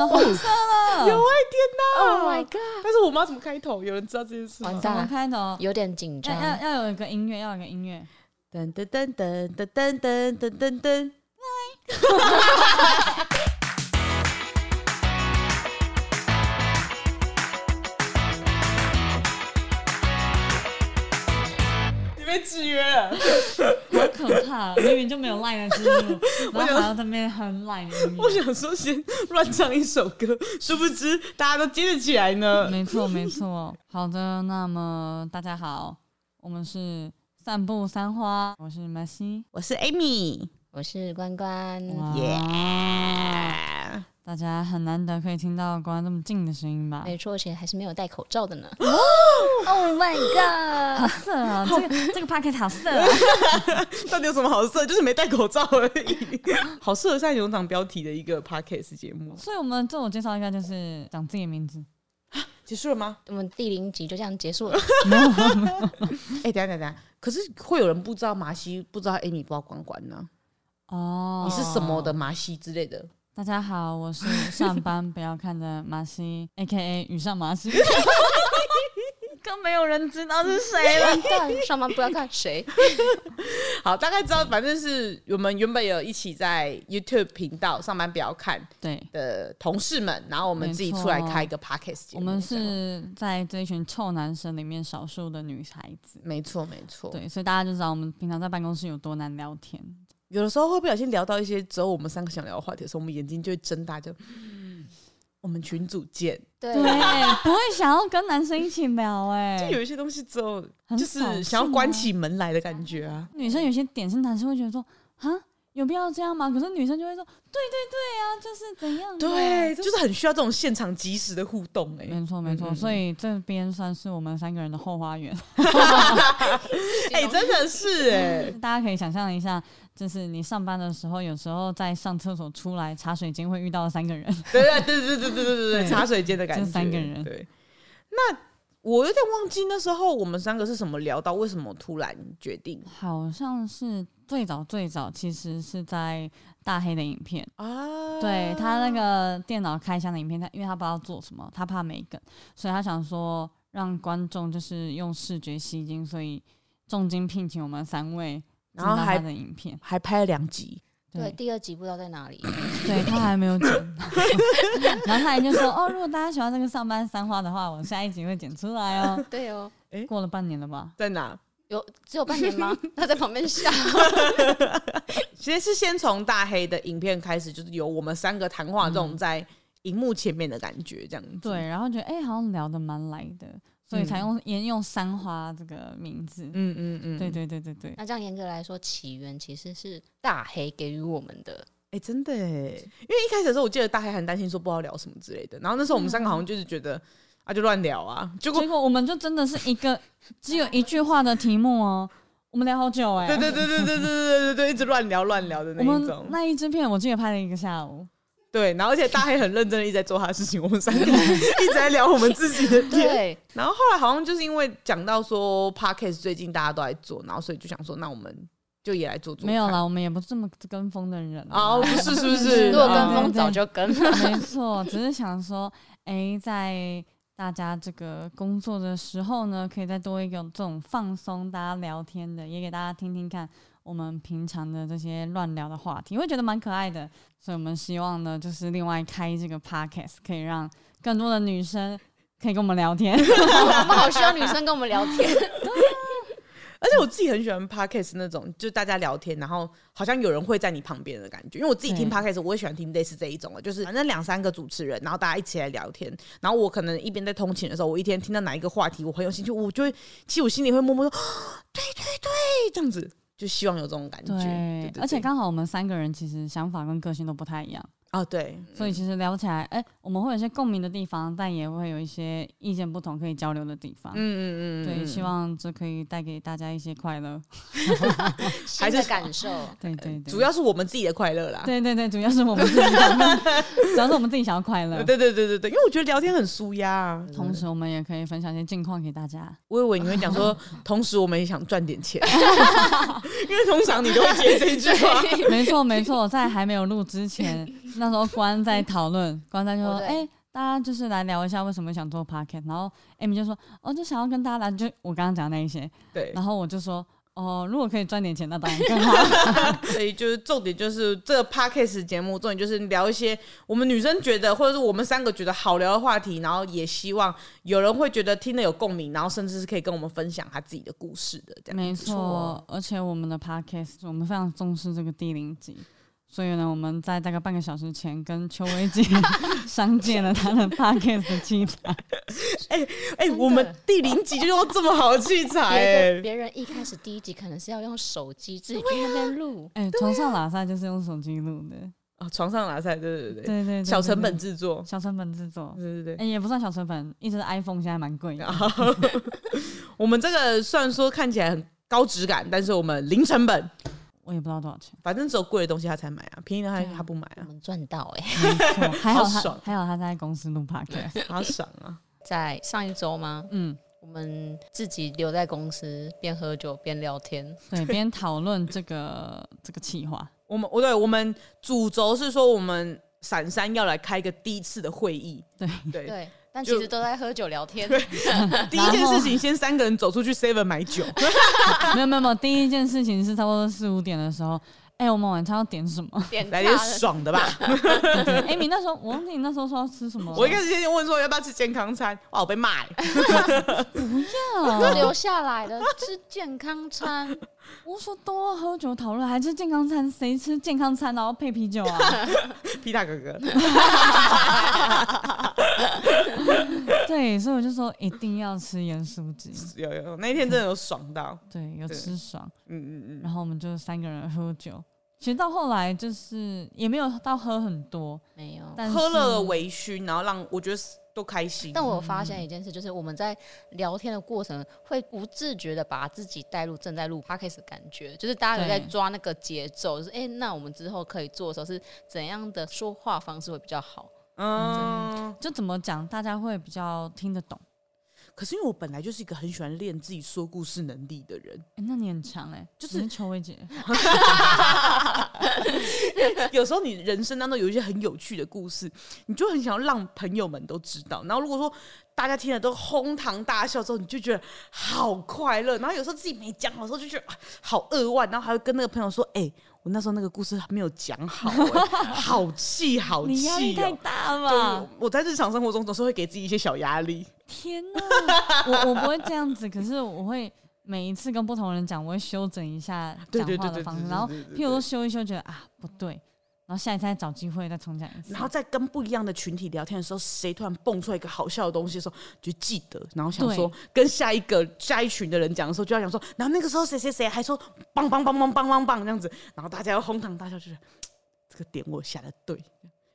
成红色了。有哎，天哪！Oh my god！但是我妈怎么开头？有人知道这件事吗？怎么开头？有点紧张。要要有一个音乐，要有一个音乐。噔噔噔噔噔噔噔噔噔噔。被制约了，好可怕！明明就没有 line 的记录，然后还要在那边很 line。我想说，先乱唱一首歌，殊不知大家都接得起来呢。没错，没错。好的，那么大家好，我们是散步三花，我是麦西，我是 Amy，我是关关，耶。大家很难得可以听到关关这么近的声音吧？没错，而且还是没有戴口罩的呢。哦、oh my god，好色啊！这个这个 pocket 好色啊！到底有什么好色？就是没戴口罩而已。好适合上有场标题的一个 podcast 节目。所以我们自我介绍应该就是讲自己的名字。结束了吗？我们第零集就这样结束了。哎，等下等下，可是会有人不知道马西，不知道 Amy，不知道关关呢？哦，你是什么的马西之类的？大家好，我是 上班不要看的马西，A K A 雨上马西，更没有人知道是谁了。上班不要看谁？好，大概知道，反正是我们原本有一起在 YouTube 频道上班不要看对的同事们，然后我们自己出来开一个 Podcast 节目。我们是在这一群臭男生里面少数的女孩子，没错没错。对，所以大家就知道我们平常在办公室有多难聊天。有的时候会不小心聊到一些只有我们三个想聊的话题的时候，我们眼睛就会睁大，就我们群组见。对，不会想要跟男生一起聊，哎，就有一些东西之后就是想要关起门来的感觉啊。女生有些点是男生会觉得说，啊。有必要这样吗？可是女生就会说，对对对啊，就是怎样？对，就是很需要这种现场即时的互动哎。没错没错，所以这边算是我们三个人的后花园。哎，真的是哎，大家可以想象一下，就是你上班的时候，有时候在上厕所出来茶水间会遇到三个人。对对对对对对对 对，茶水间的感觉。三个人。对。那我有点忘记那时候我们三个是什么聊到，为什么突然决定？好像是。最早最早其实是在大黑的影片啊，对他那个电脑开箱的影片，他因为他不知道做什么，他怕没梗，所以他想说让观众就是用视觉吸睛，所以重金聘请我们三位，然后还的影片。还拍了两集，对，对，第二集不知道在哪里，对他还没有剪，然后他也就说哦，如果大家喜欢这个上班三花的话，我下一集会剪出来哦，对哦，诶，过了半年了吧，在哪？有只有半年吗？他在旁边笑。其实是先从大黑的影片开始，就是有我们三个谈话这种在荧幕前面的感觉，这样子。嗯、对，然后觉得哎、欸，好像聊得蛮来的，所以才用沿用三花这个名字。嗯嗯嗯，对对对对对。那这样严格来说，起源其实是大黑给予我们的。哎、欸，真的哎，因为一开始的时候，我记得大黑很担心说不知道聊什么之类的，然后那时候我们三个好像就是觉得。嗯啊，就乱聊啊！结果结果我们就真的是一个只有一句话的题目哦，我们聊好久哎、欸！对对对对对对对对对，一直乱聊乱聊的那一种。那一支片我记得拍了一个下午。对，然后而且大黑很认真的一直在做他的事情，我们三个一直在聊我们自己的片。对，然后后来好像就是因为讲到说 Podcast 最近大家都在做，然后所以就想说，那我们就也来做做。没有啦，我们也不是这么跟风的人哦，不是是不是？如果跟风早就跟了。没错，只是想说，哎、欸，在。大家这个工作的时候呢，可以再多一个这种放松，大家聊天的，也给大家听听看我们平常的这些乱聊的话题，会觉得蛮可爱的。所以我们希望呢，就是另外开这个 podcast，可以让更多的女生可以跟我们聊天。我们好需要女生跟我们聊天。而且我自己很喜欢 podcast 那种，就大家聊天，然后好像有人会在你旁边的感觉。因为我自己听 podcast，我也喜欢听类似这一种的，就是反正两三个主持人，然后大家一起来聊天。然后我可能一边在通勤的时候，我一天听到哪一个话题我很有兴趣，我就会，其实我心里会默默说，对对对，这样子，就希望有这种感觉。而且刚好我们三个人其实想法跟个性都不太一样。哦，对，所以其实聊起来，哎、欸，我们会有一些共鸣的地方，但也会有一些意见不同可以交流的地方。嗯嗯嗯，对，希望这可以带给大家一些快乐，还是感受。对对对，主要是我们自己的快乐啦。对对对，主要是我们自己的，主要是我们自己想要快乐。对对对对对，因为我觉得聊天很舒压，同时我们也可以分享一些近况给大家。我以为你会讲说，同时我们也想赚点钱，因为通常你都会接这一句话。没错没错，在还没有录之前。那时候关在 讨论，关在就说，哎、大家就是来聊一下为什么想做 podcast，然后 Amy 就说，哦，就想要跟大家来，就我刚刚讲的那一些，对，然后我就说。哦，如果可以赚点钱，那当然更好。所以就是重点，就是这个 podcast 节目重点就是聊一些我们女生觉得，或者是我们三个觉得好聊的话题，然后也希望有人会觉得听得有共鸣，然后甚至是可以跟我们分享他自己的故事的。这样没错，而且我们的 podcast 我们非常重视这个第零集。所以呢，我们在大概半个小时前跟邱薇姐 商借了他的 Pocket 的器材。哎哎、欸欸，我们第零集就用这么好的器材、欸，别人一开始第一集可能是要用手机自己在那边录。哎、啊，床、欸、上拉塞就是用手机录的。哦，床上拉塞，对对对对对，对，小成本制作，小成本制作，对对对，哎、欸，也不算小成本，一直 iPhone 现在蛮贵的。我们这个虽然说看起来很高质感，但是我们零成本。我也不知道多少钱，反正只有贵的东西他才买啊，便宜的他他不买啊。我们赚到哎、欸，还好他爽，还好他在公司录 podcast，好爽啊！在上一周吗？嗯，我们自己留在公司边喝酒边聊天，对，边讨论这个这个企划。我们我对我们主轴是说，我们闪三要来开一个第一次的会议，对对对。但其实都在喝酒聊天。第一件事情，先三个人走出去 Seven 买酒。没有没有没有，第一件事情是差不多四五点的时候，哎、欸，我们晚餐要点什么？点来点爽的吧。哎，你那时候我忘记你那时候说要吃什么。我一开始先问说要不要吃健康餐，哇，我被骂。不要，都留下来了，吃健康餐。我说多喝酒讨论，还吃健康餐？谁吃健康餐然后配啤酒啊？皮大哥哥。对，所以我就说一定要吃盐酥鸡。有有，那一天真的有爽到。对，有吃爽。嗯嗯嗯。然后我们就三个人喝酒，其实到后来就是也没有到喝很多，没有，但喝了微醺，然后让我觉得都开心。但我发现一件事，就是我们在聊天的过程会不自觉的把自己带入正在录 podcast 的感觉，就是大家有在抓那个节奏，就是哎、欸，那我们之后可以做的时候是怎样的说话方式会比较好？嗯，就怎么讲，大家会比较听得懂。可是因为我本来就是一个很喜欢练自己说故事能力的人，那你很强哎、欸，就是邱薇姐。有时候你人生当中有一些很有趣的故事，你就很想要让朋友们都知道。然后如果说大家听了都哄堂大笑之后，你就觉得好快乐。然后有时候自己没讲好的时候，就觉得好扼腕。然后还会跟那个朋友说：“哎、欸。”我那时候那个故事还没有讲好、欸，好 气好气、喔，你压力太大了吧？我在日常生活中总是会给自己一些小压力。天哪，我我不会这样子，可是我会每一次跟不同人讲，我会修整一下讲话的方式，然后譬如说修一修，觉得啊不对。然后下一次再找机会再重讲一次，然后在跟不一样的群体聊天的时候，谁突然蹦出来一个好笑的东西的时候，就记得，然后想说跟下一个下一群的人讲的时候，就要想说，然后那个时候谁谁谁还说棒棒棒棒棒棒棒这样子，然后大家要哄堂大笑，就是这个点我下的对，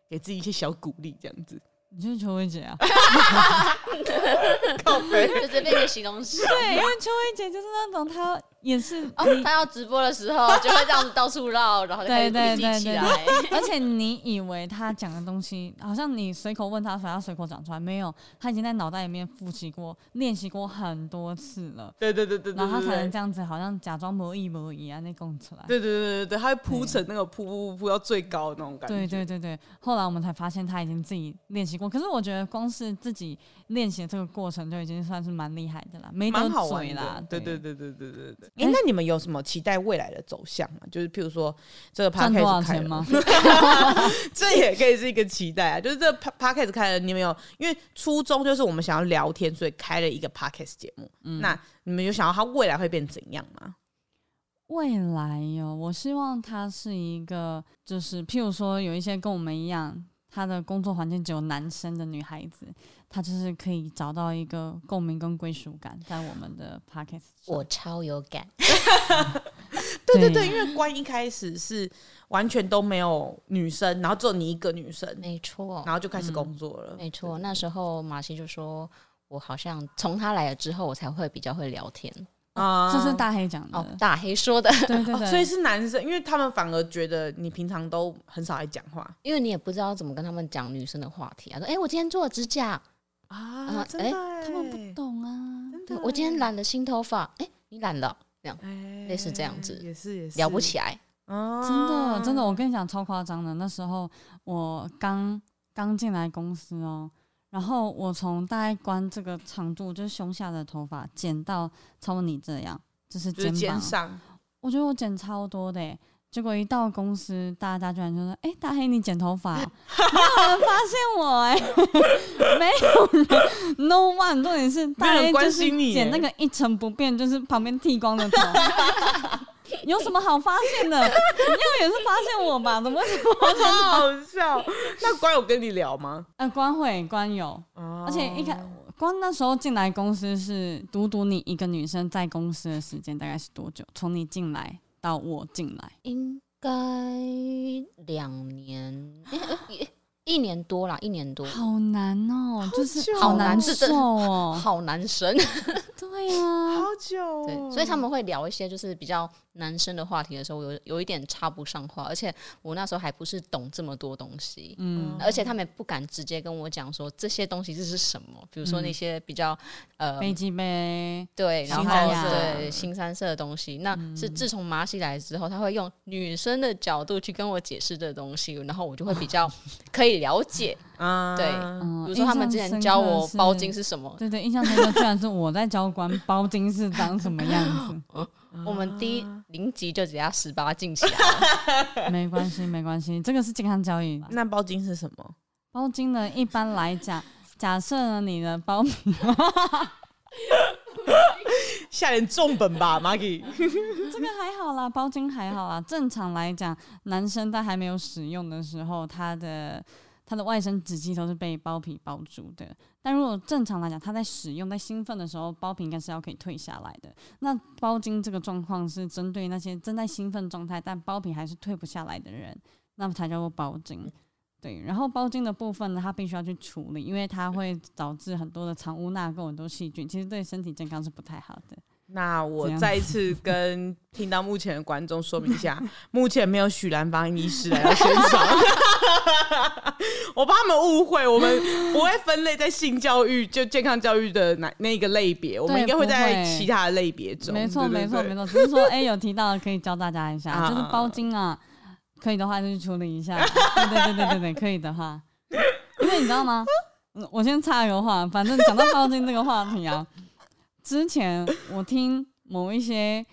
给自己一些小鼓励这样子。你就是邱薇姐啊，靠背，就这边的形容词。对，因为邱薇姐就是那种她。也是哦，他要直播的时候就会这样子到处绕，然后就开始笔记起来。而且你以为他讲的东西，好像你随口问他，反而随口讲出来，没有，他已经在脑袋里面复习过、练习过很多次了。对对对对，然后他才能这样子，好像假装模一模一啊，那供出来。对对对对对，他会铺成那个铺铺铺到最高的那种感觉。对对对对，后来我们才发现他已经自己练习过。可是我觉得光是自己练习这个过程就已经算是蛮厉害的啦，没得嘴啦。对对对对对对对。哎，那你们有什么？期待未来的走向吗，就是譬如说这个 podcast 赚多少钱吗？这也可以是一个期待啊。就是这个 podcast 开了，你们有因为初衷就是我们想要聊天，所以开了一个 podcast 节目。嗯，那你们有想到它未来会变怎样吗？未来哟，我希望它是一个，就是譬如说有一些跟我们一样，他的工作环境只有男生的女孩子。他就是可以找到一个共鸣跟归属感，在我们的 podcast，我超有感。对对对，因为关一开始是完全都没有女生，然后只有你一个女生，没错，然后就开始工作了。嗯、没错，那时候马西就说，我好像从他来了之后，我才会比较会聊天。啊，这是大黑讲的，哦，大黑说的，对对对，所以是男生，因为他们反而觉得你平常都很少爱讲话，因为你也不知道怎么跟他们讲女生的话题啊。说，哎，我今天做了指甲啊，哎，他们不懂啊，对，我今天染了新头发，哎，你染了，这样，类似这样子，也是也是。聊不起来，哦，真的真的，我跟你讲超夸张的。那时候我刚刚进来公司哦，然后我从大概关这个长度，就是胸下的头发剪到超过你这样，就是肩膀。我觉得我剪超多的耶。结果一到公司，大家居然就说：“哎、欸，大黑你剪头发、喔，没有人发现我哎、欸，没有人，no one。重点是大黑就是剪那个一成不变，就是旁边剃光的头，有什么好发现的？你要也是发现我吧？怎么会这么好笑？那关有跟你聊吗？呃，关会关有，哦、而且一开关那时候进来公司是独独你一个女生在公司的时间大概是多久？从你进来。到我进来，应该两年，一年多啦，一年多，好难哦、喔，就是好难受哦，好男生，对呀、啊，好久、所以他们会聊一些就是比较男生的话题的时候，有有一点插不上话，而且我那时候还不是懂这么多东西，嗯，而且他们也不敢直接跟我讲说这些东西这是什么，比如说那些比较、嗯、呃飞机杯，对，然后对新三色的东西，那是自从马西来之后，他会用女生的角度去跟我解释这东西，然后我就会比较可以了解。啊，对，比如说他们之前教我包金是什么，对对，印象深刻，居然是我在教官包金是长什么样子。我们第一零级就只要十八进起来了，没关系，没关系，这个是健康教育。那包金是什么？包金呢，一般来讲，假设呢你的包皮，下点重本吧，Maggie。这个还好啦，包金还好啦。正常来讲，男生在还没有使用的时候，他的。它的外生殖器都是被包皮包住的，但如果正常来讲，它在使用、在兴奋的时候，包皮应该是要可以退下来的。那包茎这个状况是针对那些正在兴奋状态，但包皮还是退不下来的人，那么才叫做包茎。对，然后包茎的部分呢，它必须要去处理，因为它会导致很多的藏污纳垢、很多细菌，其实对身体健康是不太好的。那我再一次跟听到目前的观众说明一下，目前没有许兰芳医师来到现场，我怕他们误会，我们不会分类在性教育就健康教育的那那个类别，我们应该会在其他的类别中。没错，没错，没错，只是说，哎、欸，有提到可以教大家一下，就是包茎啊，可以的话就去处理一下，对对对对对对，可以的话，因为你知道吗？我先插一个话，反正讲到包茎这个话题啊。之前我听某一些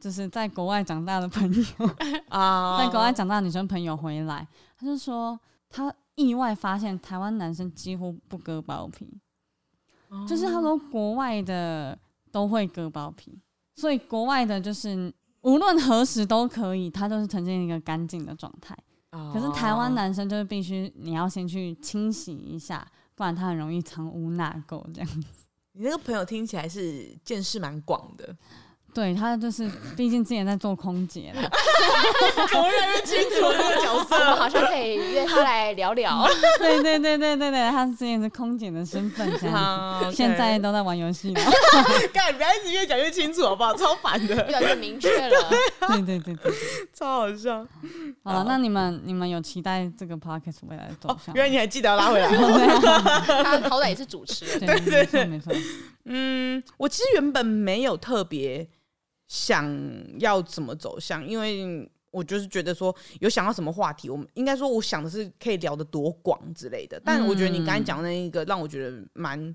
就是在国外长大的朋友 啊，在国外长大的女生朋友回来，他就说他意外发现台湾男生几乎不割包皮，就是他说国外的都会割包皮，所以国外的就是无论何时都可以，他都是呈现一个干净的状态。可是台湾男生就是必须你要先去清洗一下，不然他很容易藏污纳垢这样子。你那个朋友听起来是见识蛮广的，对，他就是，毕竟之前在做空姐了，我越来越清楚这个角色，我们好像可以约他来聊聊。对对对对对对，他之前是空姐的身份这样子现在都在玩游戏了。干，不要一直越讲越清楚好不好？超烦的，越来越明确了。对对对对，超好笑。好了，那你们你们有期待这个 podcast 未来的走向？哦，原来你还记得要拉回来，他好歹也是主持人。对对对，没错。嗯，我其实原本没有特别想要怎么走向，因为我就是觉得说有想到什么话题，我们应该说我想的是可以聊得多广之类的。但我觉得你刚才讲的那一个让我觉得蛮，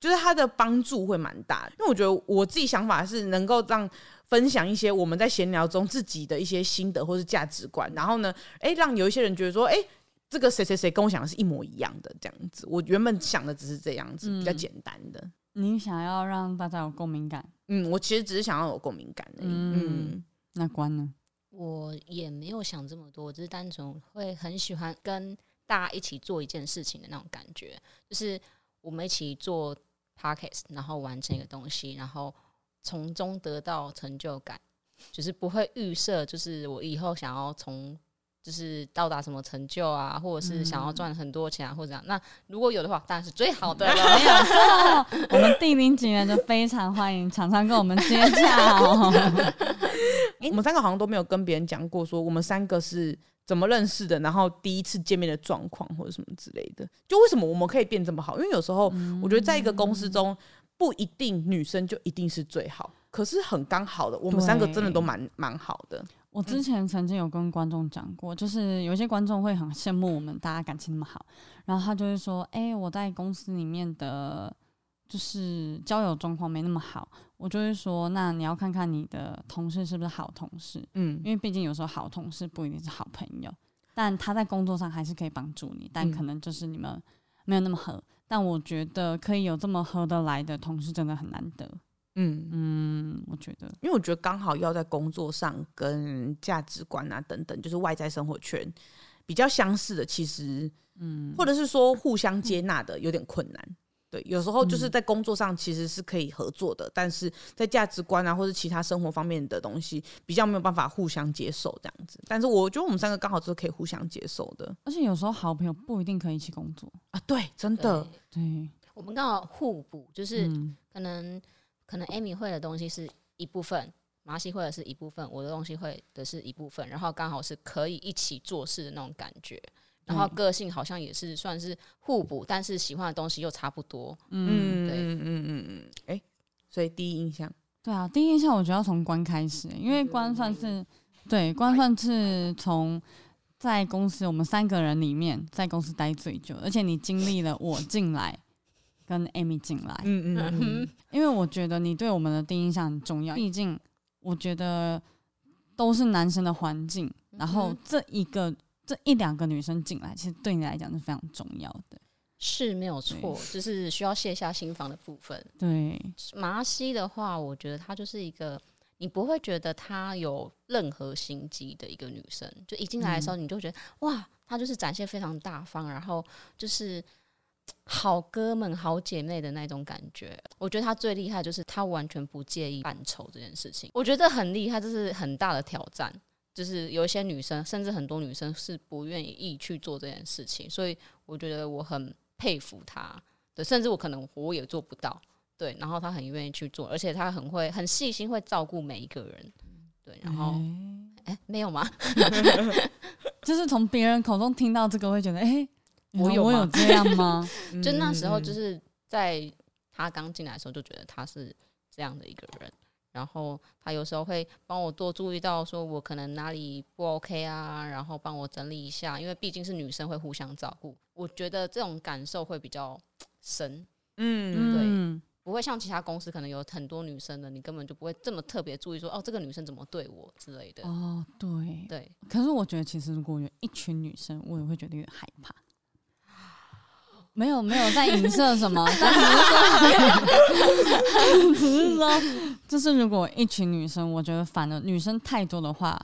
就是它的帮助会蛮大的，因为我觉得我自己想法是能够让分享一些我们在闲聊中自己的一些心得或是价值观，然后呢，哎，让有一些人觉得说，哎。这个谁谁谁跟我想的是一模一样的，这样子。我原本想的只是这样子，比较简单的。嗯、你想要让大家有共鸣感，嗯，我其实只是想要有共鸣感而已。嗯，嗯，那关呢？我也没有想这么多，我只是单纯会很喜欢跟大家一起做一件事情的那种感觉，就是我们一起做 podcast，然后完成一个东西，然后从中得到成就感，就是不会预设，就是我以后想要从。就是到达什么成就啊，或者是想要赚很多钱啊，或者这样。那如果有的话，当然是最好的 了。没有错，我们地名警员就非常欢迎厂商跟我们接洽哦。我们三个好像都没有跟别人讲过，说我们三个是怎么认识的，然后第一次见面的状况或者什么之类的。就为什么我们可以变这么好？因为有时候我觉得在一个公司中，不一定女生就一定是最好，可是很刚好的，我们三个真的都蛮蛮好的。我之前曾经有跟观众讲过，就是有一些观众会很羡慕我们大家感情那么好，然后他就会说：“哎、欸，我在公司里面的，就是交友状况没那么好。”我就会说：“那你要看看你的同事是不是好同事，嗯，因为毕竟有时候好同事不一定是好朋友，但他在工作上还是可以帮助你，但可能就是你们没有那么合。但我觉得可以有这么合得来的同事，真的很难得。”嗯嗯，我觉得，因为我觉得刚好要在工作上跟价值观啊等等，就是外在生活圈比较相似的，其实，嗯，或者是说互相接纳的有点困难。嗯、对，有时候就是在工作上其实是可以合作的，嗯、但是在价值观啊或者其他生活方面的东西比较没有办法互相接受这样子。但是我觉得我们三个刚好就是可以互相接受的，而且有时候好朋友不一定可以一起工作啊。对，真的，对，对我们刚好互补，就是可能。可能 Amy 会的东西是一部分，麻西会的是一部分，我的东西会的是一部分，然后刚好是可以一起做事的那种感觉，然后个性好像也是算是互补，但是喜欢的东西又差不多。嗯，对，嗯嗯嗯嗯，哎，所以第一印象，对啊，第一印象我觉得要从关开始，因为关算是对关算是从在公司我们三个人里面在公司待最久，而且你经历了我进来。跟 Amy 进来，嗯嗯嗯，因为我觉得你对我们的第一印象很重要，毕竟我觉得都是男生的环境，然后这一个这一两个女生进来，其实对你来讲是非常重要的，是没有错，就是需要卸下心防的部分。对，麻西的话，我觉得她就是一个你不会觉得她有任何心机的一个女生，就一进来的时候你就觉得、嗯、哇，她就是展现非常大方，然后就是。好哥们、好姐妹的那种感觉，我觉得他最厉害就是他完全不介意扮丑这件事情，我觉得很厉害，这是很大的挑战。就是有一些女生，甚至很多女生是不愿意去做这件事情，所以我觉得我很佩服他。对，甚至我可能我也做不到。对，然后他很愿意去做，而且他很会、很细心，会照顾每一个人。对，然后，哎、欸欸，没有吗？就是从别人口中听到这个，会觉得，哎、欸。我有我有这样吗？就那时候，就是在他刚进来的时候，就觉得他是这样的一个人。然后他有时候会帮我多注意到，说我可能哪里不 OK 啊，然后帮我整理一下。因为毕竟是女生，会互相照顾。我觉得这种感受会比较深。嗯，对，不会像其他公司可能有很多女生的，你根本就不会这么特别注意说，哦，这个女生怎么对我之类的。哦，对对。可是我觉得，其实如果有一群女生，我也会觉得有点害怕。没有没有在影射什么，但只是说，就是如果一群女生，我觉得反而女生太多的话，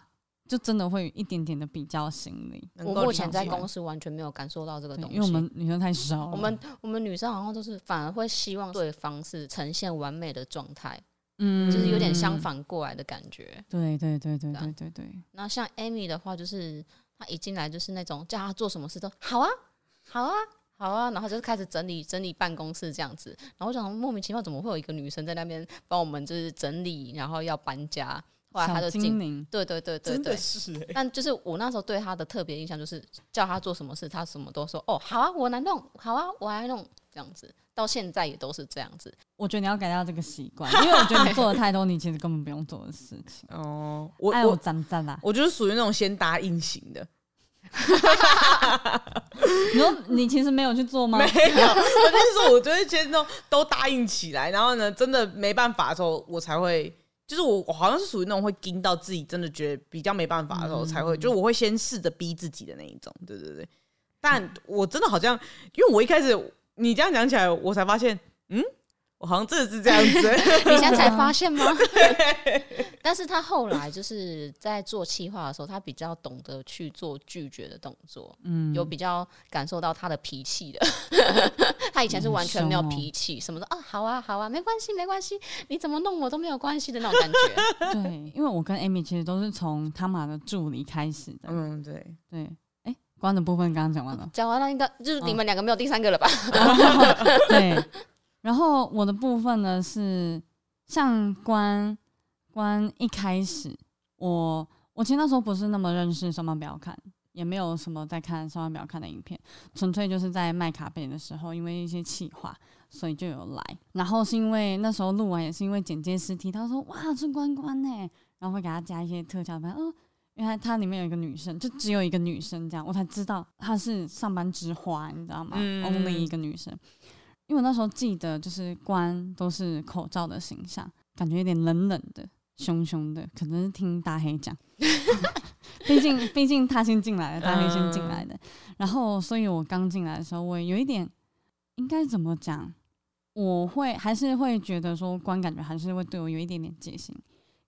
就真的会有一点点的比较心理。我目前在公司完全没有感受到这个东西，因为我们女生太少。我们我们女生好像都是反而会希望对方是呈现完美的状态，嗯，就是有点相反过来的感觉。对对对对对对对。那像 Amy 的话，就是她一进来就是那种叫她做什么事都好啊，好啊。好啊，然后就开始整理整理办公室这样子，然后我想莫名其妙怎么会有一个女生在那边帮我们就是整理，然后要搬家，后来她就进，对对对对对，是、欸。但就是我那时候对她的特别印象就是叫她做什么事，她什么都说哦，好啊，我来弄，好啊，我来弄，这样子，到现在也都是这样子。我觉得你要改掉这个习惯，因为我觉得你做了太多，你其实根本不用做的事情。哦，我我赞赞啦，我就是属于那种先答应型的。你说你其实没有去做吗？没有，我就是说，我觉得先都都答应起来，然后呢，真的没办法的时候，我才会，就是我我好像是属于那种会盯到自己真的觉得比较没办法的时候，才会，嗯、就我会先试着逼自己的那一种，对对对。但我真的好像，因为我一开始你这样讲起来，我才发现，嗯。我好像真的是这样子，你现在才发现吗？但是他后来就是在做企划的时候，他比较懂得去做拒绝的动作，嗯，有比较感受到他的脾气的。他以前是完全没有脾气，什么的啊，好啊，好啊，没关系，没关系，你怎么弄我都没有关系的那种感觉。对，因为我跟 Amy 其实都是从他们的助理开始的。嗯，对对。哎、欸，关的部分刚刚讲完了，讲完了，应该就是你们两个没有第三个了吧？哦、对。然后我的部分呢是像关关一开始，我我其实那时候不是那么认识上班不要看，也没有什么在看上班不要看的影片，纯粹就是在卖卡片的时候，因为一些企划，所以就有来。然后是因为那时候录完也是因为剪接师提到说哇是关关呢，然后会给他加一些特效，反正哦原来它它里面有一个女生，就只有一个女生这样，我才知道她是上班之花，你知道吗？嗯，only 一个女生。因为我那时候记得就是关都是口罩的形象，感觉有点冷冷的、凶凶的，可能是听大黑讲，毕竟毕竟他先进来的，大黑先进来的。然后，所以我刚进来的时候，我有一点应该怎么讲？我会还是会觉得说关感觉还是会对我有一点点戒心。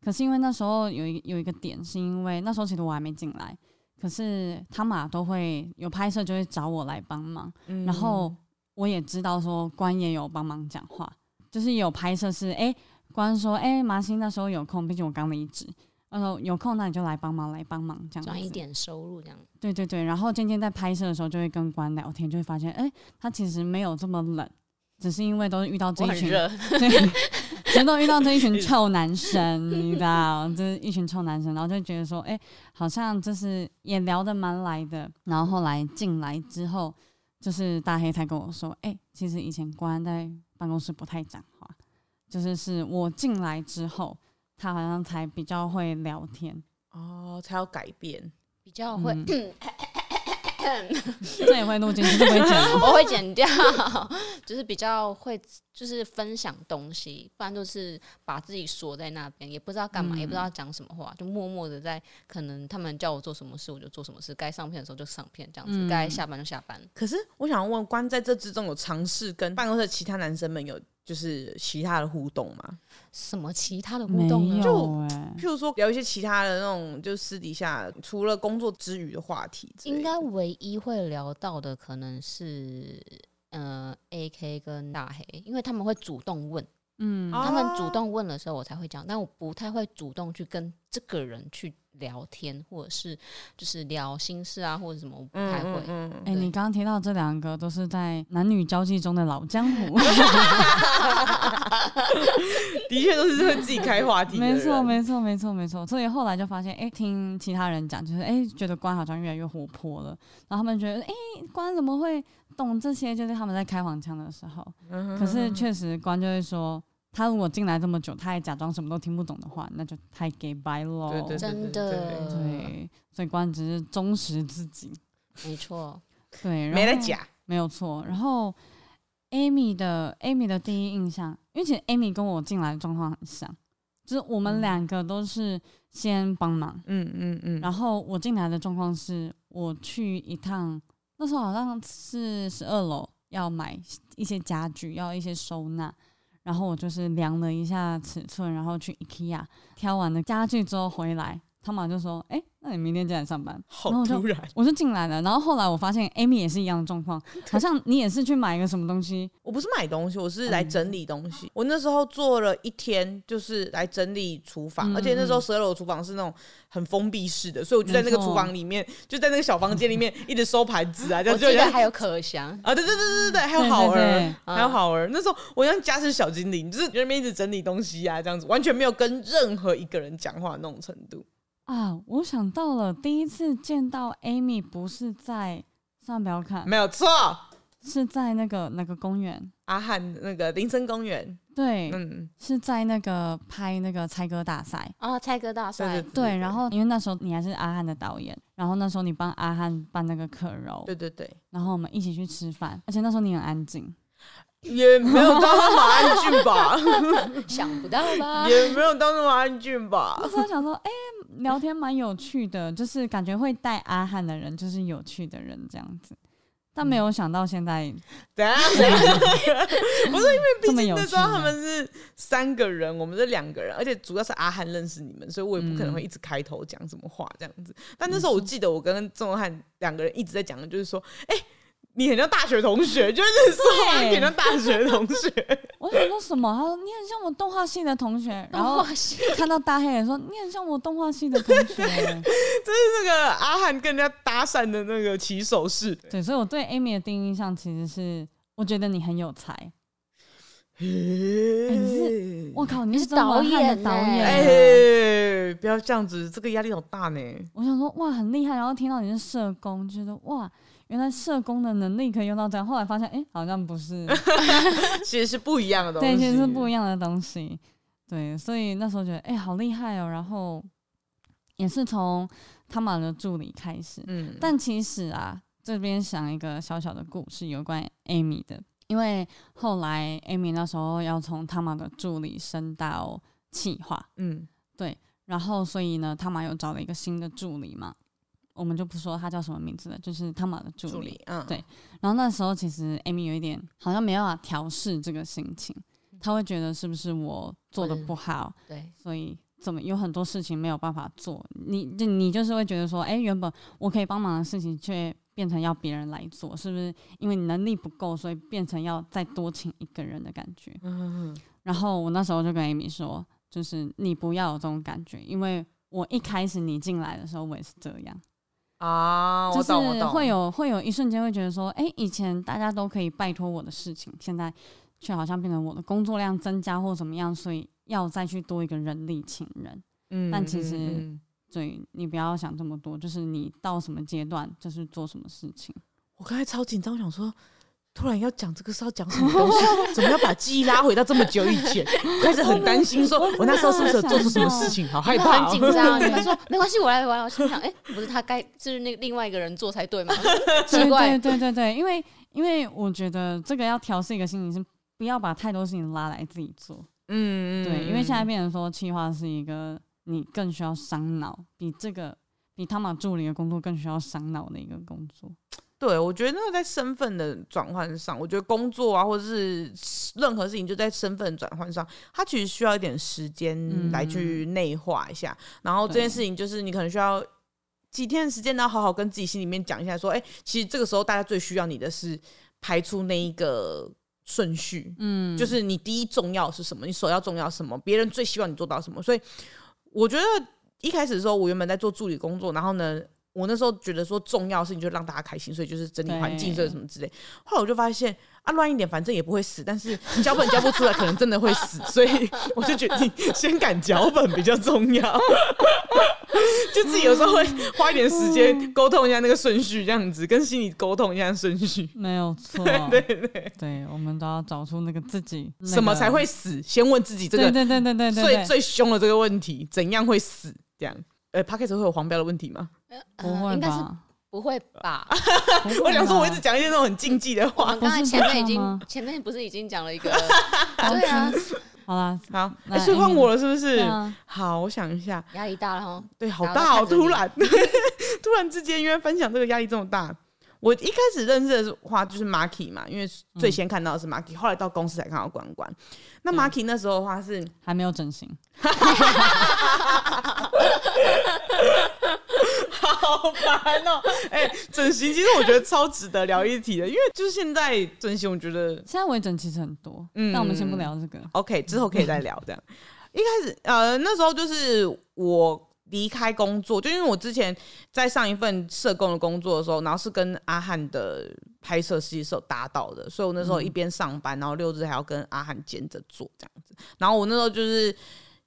可是因为那时候有一有一个点，是因为那时候其实我还没进来，可是他们都会有拍摄，就会找我来帮忙，然后。我也知道说关也有帮忙讲话，就是有拍摄是哎、欸、关说哎、欸、麻心那时候有空，毕竟我刚离职，那时候有空那你就来帮忙来帮忙这样子，赚一点收入这样。对对对，然后渐渐在拍摄的时候就会跟关聊天，就会发现哎、欸、他其实没有这么冷，只是因为都是遇到这一群，对，只是都遇到这一群 臭男生，你知道，就是一群臭男生，然后就觉得说哎、欸、好像就是也聊得蛮来的，然后后来进来之后。就是大黑才跟我说，哎、欸，其实以前关在办公室不太讲话，就是是我进来之后，他好像才比较会聊天哦，才有改变，比较会。嗯 这也会录进去，不会剪，我会剪掉，就是比较会，就是分享东西，不然就是把自己锁在那边，也不知道干嘛，嗯、也不知道讲什么话，就默默的在，可能他们叫我做什么事，我就做什么事，该上片的时候就上片，这样子，该、嗯、下班就下班。可是我想问，关在这之中有尝试跟办公室的其他男生们有？就是其他的互动嘛？什么其他的互动呢？欸、就譬如说聊一些其他的那种，就私底下除了工作之余的话题。应该唯一会聊到的可能是呃，AK 跟大黑，因为他们会主动问，嗯，他们主动问的时候我才会讲，但我不太会主动去跟这个人去。聊天，或者是就是聊心事啊，或者什么，我不太会。哎、嗯嗯欸，你刚刚提到这两个都是在男女交际中的老江湖，的确都是会自己开话题。没错，没错，没错，没错。所以后来就发现，哎、欸，听其他人讲，就是哎、欸，觉得关好像越来越活泼了。然后他们觉得，哎、欸，关怎么会懂这些？就是他们在开黄腔的时候。嗯、可是确实，关就会说。他如果进来这么久，他还假装什么都听不懂的话，那就太给白了。真的，对，所以关只是忠实自己，没错，对，没得假，没有错。然后 Amy 的 Amy 的第一印象，因为其实 Amy 跟我进来的状况很像，就是我们两个都是先帮忙，嗯嗯嗯，然后我进来的状况是我去一趟，那时候好像是十二楼要买一些家具，要一些收纳。然后我就是量了一下尺寸，然后去 IKEA 挑完了家具之后回来，他们就说：“哎，那你明天几点上班？”好突然，我就进来了。然后后来我发现 Amy 也是一样的状况，好像你也是去买一个什么东西。我不是买东西，我是来整理东西。嗯、我那时候做了一天，就是来整理厨房，嗯、而且那时候十二楼厨房是那种很封闭式的，所以我就在那个厨房里面，就在那个小房间里面一直收盘子啊，就觉得还有可香啊，对对对对对对，还有好儿，还有好儿。那时候我像家是小精灵，就是在那边一直整理东西啊，这样子完全没有跟任何一个人讲话那种程度。啊，我想到了，第一次见到 Amy 不是在上表看，没有错，是在那个那个公园，阿汉那个林森公园，对，嗯，是在那个拍那个猜歌大赛哦，猜歌大赛，对，然后因为那时候你还是阿汉的导演，然后那时候你帮阿汉办那个可柔，对对对，然后我们一起去吃饭，而且那时候你很安静。也没有到那么安静吧，想不到吧？也没有到那么安静吧。那时候想说，哎、欸，聊天蛮有趣的，就是感觉会带阿汉的人就是有趣的人这样子，但没有想到现在，嗯、等下，不是因为毕竟那时候他们是三个人，我们是两个人，而且主要是阿汉认识你们，所以我也不可能会一直开头讲什么话这样子。但那时候我记得我跟钟汉两个人一直在讲的就是说，哎、欸。你很像大学同学，就是说你很像大学同学。我想说什么？他说你很像我动画系的同学。然后看到大黑人说你很像我动画系的同学。这是那个阿汉跟人家搭讪的那个起手式。对，所以我对 Amy 的第一印象其实是，我觉得你很有才。欸、你是 我靠，你是导演导演。哎、欸，不要这样子，这个压力好大呢。我想说哇，很厉害。然后听到你是社工，觉得哇。原来社工的能力可以用到这样，后来发现，哎、欸，好像不是，其实是不一样的东西。对，其实是不一样的东西。对，所以那时候觉得，哎、欸，好厉害哦。然后也是从他们的助理开始。嗯，但其实啊，这边想一个小小的故事，有关 Amy 的，因为后来 Amy 那时候要从他们的助理升到企划，嗯，对，然后所以呢，他们又找了一个新的助理嘛。我们就不说他叫什么名字了，就是他们的助理，助理嗯，对。然后那时候其实 Amy 有一点好像没办法调试这个心情，他会觉得是不是我做的不好，对，所以怎么有很多事情没有办法做，你就你就是会觉得说，哎，原本我可以帮忙的事情，却变成要别人来做，是不是因为你能力不够，所以变成要再多请一个人的感觉？嗯。然后我那时候就跟 Amy 说，就是你不要有这种感觉，因为我一开始你进来的时候，我也是这样。啊。就是会有会有一瞬间会觉得说，哎、欸，以前大家都可以拜托我的事情，现在却好像变成我的工作量增加或怎么样，所以要再去多一个人力请人。嗯，但其实，对，你不要想这么多，就是你到什么阶段就是做什么事情。我刚才超紧张，我想说。突然要讲这个是要讲什么东西？怎么要把记忆拉回到这么久以前？开始很担心，说我那时候是不是做出什么事情？好害怕，很紧张。你们说没关系，我来，我来。我心想，哎、欸，不是他该是那另外一个人做才对吗？奇怪，对对对对，因为因为我觉得这个要调试一个心理是不要把太多事情拉来自己做。嗯嗯，对，因为现在变成说企划是一个你更需要伤脑，比这个比他马助理的工作更需要伤脑的一个工作。对，我觉得那个在身份的转换上，我觉得工作啊，或者是任何事情，就在身份转换上，它其实需要一点时间来去内化一下。嗯、然后这件事情，就是你可能需要几天的时间，然后好好跟自己心里面讲一下，说，哎，其实这个时候大家最需要你的是排出那一个顺序，嗯，就是你第一重要是什么，你首要重要什么，别人最希望你做到什么。所以我觉得一开始的时候，我原本在做助理工作，然后呢。我那时候觉得说重要的事情就让大家开心，所以就是整理环境这什么之类。后来我就发现啊，乱一点反正也不会死，但是你脚本交不出来，可能真的会死，所以我就决定先赶脚本比较重要。就自己有时候会花一点时间沟通一下那个顺序，这样子跟心理沟通一下顺序。没有错，对对对，对，我们都要找出那个自己、那个、什么才会死，先问自己这个对对对对对最最凶的这个问题，怎样会死？这样。呃 p o c k e t 会有黄标的问题吗？不会，应该是不会吧？我想说，我一直讲一些那种很禁忌的话。刚才前面已经，前面不是已经讲了一个？对啊，好啦，好，哎，所以换我了，是不是？好，我想一下，压力大了哈。对，好大，好突然，突然之间，因为分享这个压力这么大。我一开始认识的话就是 Marky 嘛，因为最先看到的是 Marky，后来到公司才看到关关。那 Marky 那时候的话是还没有整形，好烦哦！哎，整形其实我觉得超值得聊一提的，因为就是现在整形，我觉得现在微整其实很多，嗯，那我们先不聊这个，OK，之后可以再聊这样。一开始呃那时候就是我。离开工作，就因为我之前在上一份社工的工作的时候，然后是跟阿汉的拍摄实际是有搭到的，所以我那时候一边上班，然后六日还要跟阿汉兼着做这样子。然后我那时候就是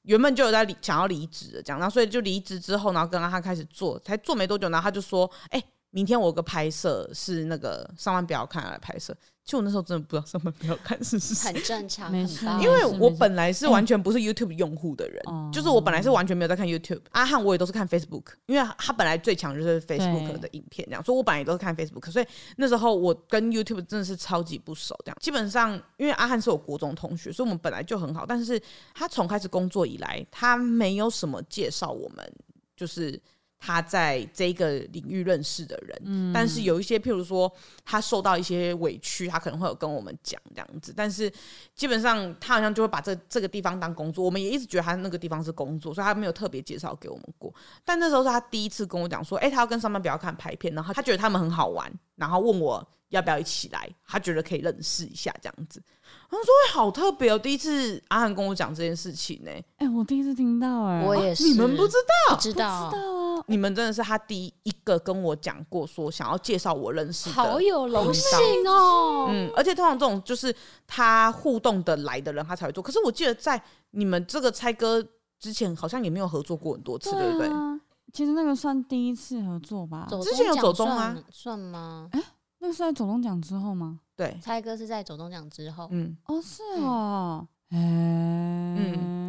原本就有在想要离职的这样，然后所以就离职之后，然后跟阿汉开始做，才做没多久，然后他就说：“哎、欸，明天我有个拍摄是那个上班不要看来拍摄。”其实我那时候真的不知道上班不要看是是很正常，因为我本来是完全不是 YouTube 用户的人，欸、就是我本来是完全没有在看 YouTube。阿汉我也都是看 Facebook，因为他本来最强就是 Facebook 的影片这样，所以我本来也都是看 Facebook。所以那时候我跟 YouTube 真的是超级不熟，这样基本上因为阿汉是我国中同学，所以我们本来就很好。但是他从开始工作以来，他没有什么介绍我们，就是。他在这个领域认识的人，嗯，但是有一些，譬如说他受到一些委屈，他可能会有跟我们讲这样子。但是基本上他好像就会把这这个地方当工作，我们也一直觉得他那个地方是工作，所以他没有特别介绍给我们过。但那时候是他第一次跟我讲说，哎，他要跟上班不要看拍片，然后他觉得他们很好玩，然后问我要不要一起来，他觉得可以认识一下这样子。他说：“哎，好特别哦，第一次阿汉跟我讲这件事情呢。哎，我第一次听到，哎，我也是，你们不知道，知道。”你们真的是他第一个跟我讲过说想要介绍我认识的，好有荣幸哦。嗯，而且通常这种就是他互动的来的人，他才会做。可是我记得在你们这个猜歌之前，好像也没有合作过很多次，对，不对？其实那个算第一次合作吧。之前有走中啊，算，算吗？哎，那是在走中奖之后吗？对，猜歌是在走中奖之后。嗯，哦，是哦，哎，嗯。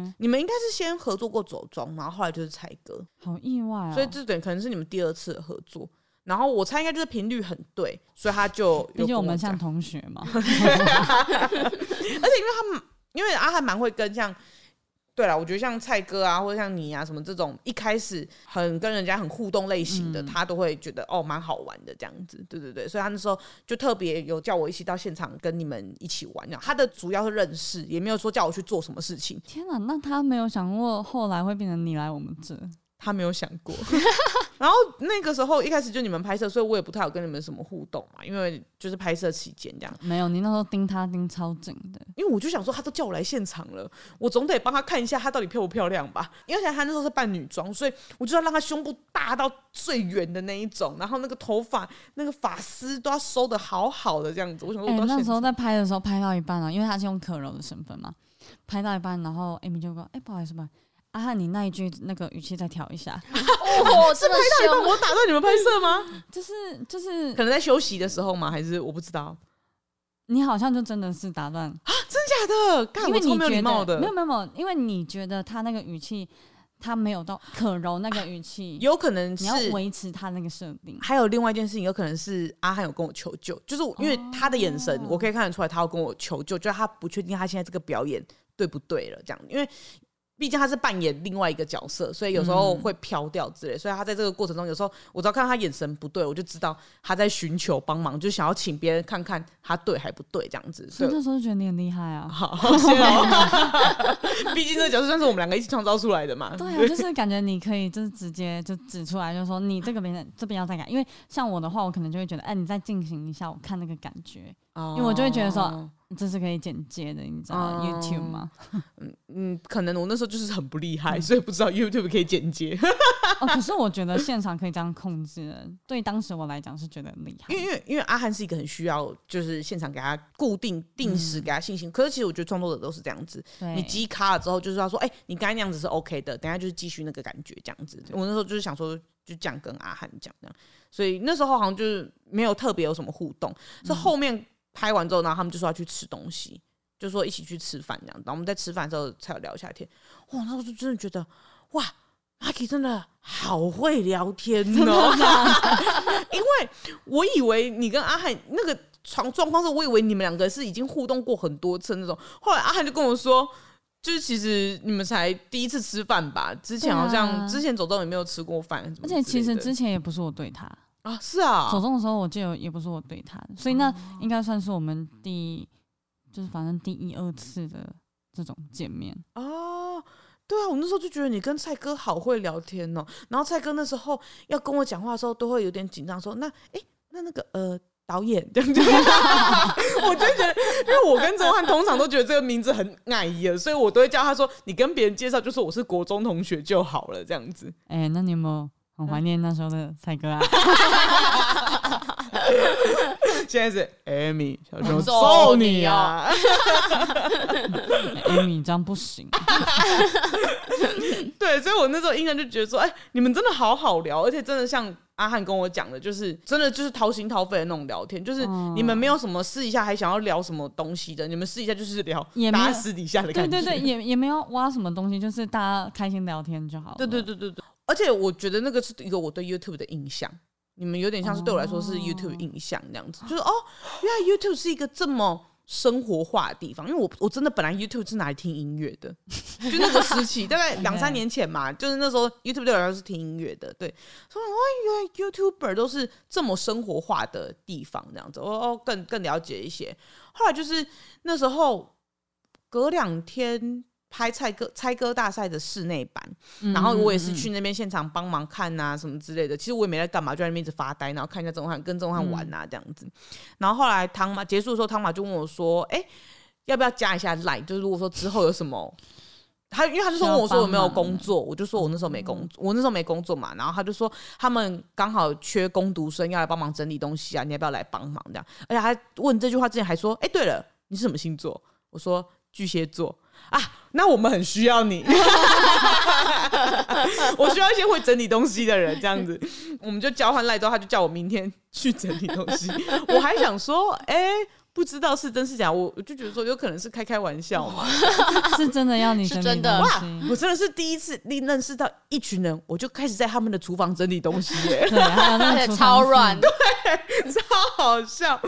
欸，你们应该是先合作过走中，然后后来就是猜歌，好意外啊、哦！所以这点可能是你们第二次的合作。然后我猜应该就是频率很对，所以他就毕竟我们像同学嘛。而且因为他们，因为阿汉蛮会跟像。对了，我觉得像蔡哥啊，或者像你啊，什么这种一开始很跟人家很互动类型的，嗯、他都会觉得哦蛮好玩的这样子，对对对，所以他那时候就特别有叫我一起到现场跟你们一起玩，他的主要是认识，也没有说叫我去做什么事情。天哪，那他没有想过后来会变成你来我们这？他没有想过，然后那个时候一开始就你们拍摄，所以我也不太有跟你们什么互动嘛，因为就是拍摄期间这样。没有，你那时候盯他盯超紧的，因为我就想说，他都叫我来现场了，我总得帮他看一下他到底漂不漂亮吧。因为他那时候是扮女装，所以我就要让他胸部大到最圆的那一种，然后那个头发、那个发丝都要收的好好的这样子。我想说我，那时候在拍的时候拍到一半啊，因为他是用可柔的身份嘛，拍到一半，然后 Amy 就说：“哎、欸，不好意思吧。”阿汉，你那一句那个语气再调一下。哦，是拍到一半我打断你们拍摄吗？就是就是，可能在休息的时候吗？还是我不知道。你好像就真的是打断啊？真的假的？因为你觉得没有没有没有，因为你觉得他那个语气，他没有到可柔那个语气，啊，有可能是你要维持他那个设定。还有另外一件事情，有可能是阿汉有跟我求救，就是因为他的眼神，我可以看得出来，他要跟我求救，就是他不确定他现在这个表演对不对了，这样，因为。毕竟他是扮演另外一个角色，所以有时候会飘掉之类。嗯、所以他在这个过程中，有时候我只要看到他眼神不对，我就知道他在寻求帮忙，就想要请别人看看他对还不对这样子。所以那时候觉得你很厉害啊！好，谢谢。毕竟这个角色算是我们两个一起创造出来的嘛。对啊，就是感觉你可以就是直接就指出来，就是说你这个边这边要再改。因为像我的话，我可能就会觉得，哎，你再进行一下，我看那个感觉。哦、因为我就会觉得说。这是可以剪接的，你知道、嗯、YouTube 吗？嗯嗯，可能我那时候就是很不厉害，嗯、所以不知道 YouTube 可以剪接。哦，可是我觉得现场可以这样控制，对当时我来讲是觉得很厉害。因为因为因为阿汉是一个很需要，就是现场给他固定定时给他信心。嗯、可是其实我觉得创作者都是这样子，你机卡了之后，就是他说，哎、欸，你刚才那样子是 OK 的，等下就是继续那个感觉这样子。我那时候就是想说，就这样跟阿汉讲这样，所以那时候好像就是没有特别有什么互动，是后面拍完之后，然后他们就说要去吃东西。就说一起去吃饭这样，然后我们在吃饭的时候才有聊一下天。哇，那时候就真的觉得，哇，阿 K 真的好会聊天哦。因为我以为你跟阿汉那个床状况是，我以为你们两个是已经互动过很多次那种。后来阿汉就跟我说，就是其实你们才第一次吃饭吧？之前好像、啊、之前走钟也没有吃过饭，而且其实之前也不是我对他啊，是啊，走中的时候我记得也不是我对他，所以那应该算是我们第。就是反正第一二次的这种见面哦，对啊，我那时候就觉得你跟蔡哥好会聊天哦。然后蔡哥那时候要跟我讲话的时候，都会有点紧张，说那哎，那那个呃导演这样子，我就觉得，因为我跟周汉通常都觉得这个名字很碍眼，所以我都会叫他说，你跟别人介绍就说我是国中同学就好了，这样子。哎，那你有没有很怀念那时候的蔡哥啊？现在是 Amy，小熊揍你啊！Amy 这样不行。对，所以我那时候印象就觉得说，哎、欸，你们真的好好聊，而且真的像阿汉跟我讲的，就是真的就是掏心掏肺的那种聊天，就是你们没有什么试一下还想要聊什么东西的，你们试一下就是聊大家私底下的感觉，对对对，也也没有挖什么东西，就是大家开心聊天就好了。对对对对对，而且我觉得那个是一个我对 YouTube 的印象。你们有点像是对我来说是 YouTube 印象这样子，就是哦，原来 YouTube 是一个这么生活化的地方。因为我我真的本来 YouTube 是拿来听音乐的，就那个时期，大概两三年前嘛，就是那时候 YouTube 对我来说是听音乐的。对，所以哦，原来 YouTuber 都是这么生活化的地方，这样子，我哦更更了解一些。后来就是那时候隔两天。拍蔡歌猜歌大赛的室内版，嗯、然后我也是去那边现场帮忙看、啊，什么之类的。其实我也没在干嘛，就在那边一直发呆，然后看一下钟汉跟钟汉玩啊这样子。然后后来汤马结束的时候，汤马就问我说：“哎、欸，要不要加一下 Line？就是如果说之后有什么，他因为他就说问我说有没有工作，我就说我那时候没工作，我那时候没工作嘛。然后他就说他们刚好缺工读生，要来帮忙整理东西啊，你要不要来帮忙这样？而且他问这句话之前还说：哎、欸，对了，你是什么星座？我说巨蟹座。”啊，那我们很需要你，我需要一些会整理东西的人，这样子，我们就交换赖之后，他就叫我明天去整理东西。我还想说，哎、不知道是真是假，我我就觉得说有可能是开开玩笑。嘛，是真的要你是真的。哇！我真的是第一次认识到一群人，我就开始在他们的厨房整理东西耶，对，还有那超软，对，超好笑，